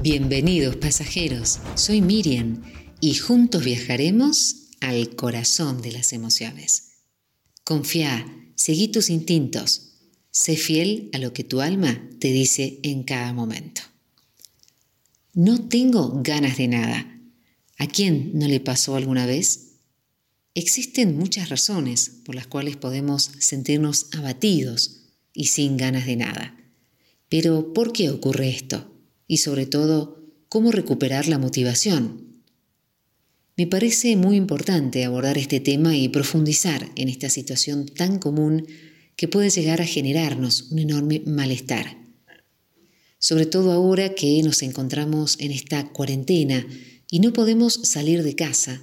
Bienvenidos pasajeros, soy Miriam y juntos viajaremos al corazón de las emociones. Confía, seguí tus instintos, sé fiel a lo que tu alma te dice en cada momento. No tengo ganas de nada. ¿A quién no le pasó alguna vez? Existen muchas razones por las cuales podemos sentirnos abatidos y sin ganas de nada. Pero ¿por qué ocurre esto? Y sobre todo cómo recuperar la motivación. Me parece muy importante abordar este tema y profundizar en esta situación tan común que puede llegar a generarnos un enorme malestar. Sobre todo ahora que nos encontramos en esta cuarentena y no podemos salir de casa,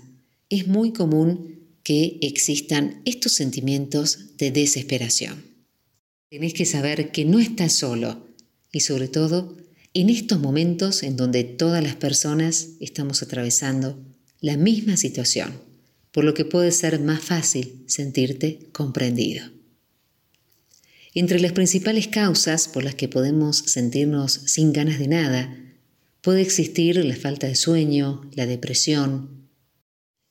es muy común que existan estos sentimientos de desesperación. Tenés que saber que no estás solo y sobre todo en estos momentos en donde todas las personas estamos atravesando la misma situación, por lo que puede ser más fácil sentirte comprendido. Entre las principales causas por las que podemos sentirnos sin ganas de nada, puede existir la falta de sueño, la depresión,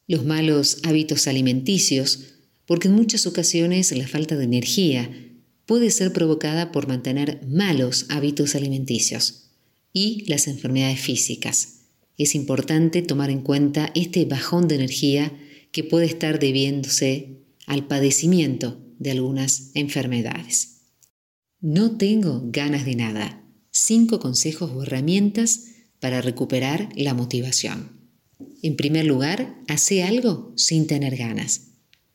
los malos hábitos alimenticios, porque en muchas ocasiones la falta de energía puede ser provocada por mantener malos hábitos alimenticios y las enfermedades físicas. Es importante tomar en cuenta este bajón de energía que puede estar debiéndose al padecimiento de algunas enfermedades. No tengo ganas de nada. Cinco consejos o herramientas para recuperar la motivación. En primer lugar, hace algo sin tener ganas,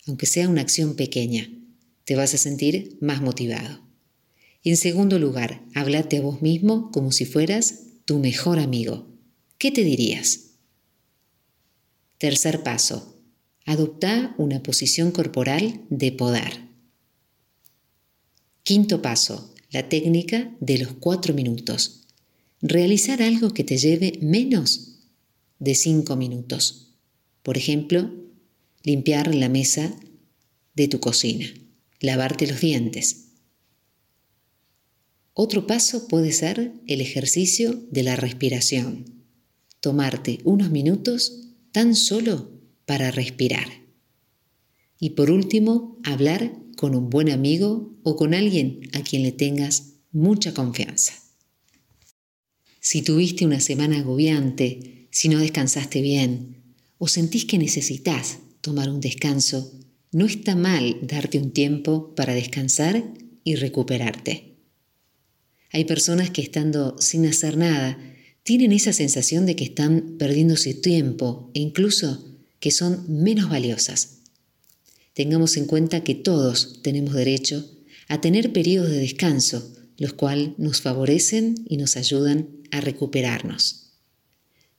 aunque sea una acción pequeña. Te vas a sentir más motivado. En segundo lugar, háblate a vos mismo como si fueras tu mejor amigo. ¿Qué te dirías? Tercer paso, adopta una posición corporal de poder. Quinto paso, la técnica de los cuatro minutos. Realizar algo que te lleve menos de cinco minutos. Por ejemplo, limpiar la mesa de tu cocina, lavarte los dientes, otro paso puede ser el ejercicio de la respiración. Tomarte unos minutos tan solo para respirar. Y por último, hablar con un buen amigo o con alguien a quien le tengas mucha confianza. Si tuviste una semana agobiante, si no descansaste bien o sentís que necesitas tomar un descanso, no está mal darte un tiempo para descansar y recuperarte. Hay personas que estando sin hacer nada, tienen esa sensación de que están perdiendo su tiempo e incluso que son menos valiosas. Tengamos en cuenta que todos tenemos derecho a tener periodos de descanso, los cuales nos favorecen y nos ayudan a recuperarnos.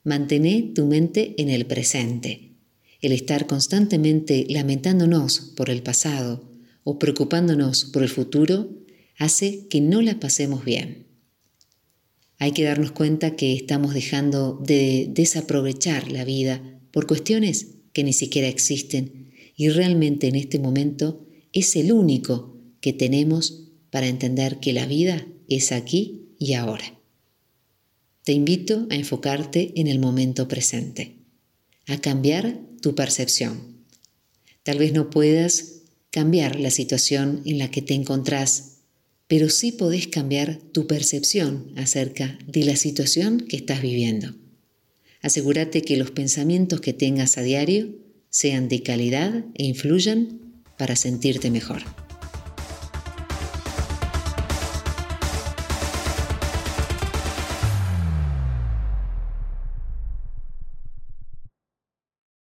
Mantener tu mente en el presente. El estar constantemente lamentándonos por el pasado o preocupándonos por el futuro hace que no la pasemos bien. Hay que darnos cuenta que estamos dejando de desaprovechar la vida por cuestiones que ni siquiera existen y realmente en este momento es el único que tenemos para entender que la vida es aquí y ahora. Te invito a enfocarte en el momento presente, a cambiar tu percepción. Tal vez no puedas cambiar la situación en la que te encontrás pero sí podés cambiar tu percepción acerca de la situación que estás viviendo. Asegúrate que los pensamientos que tengas a diario sean de calidad e influyan para sentirte mejor.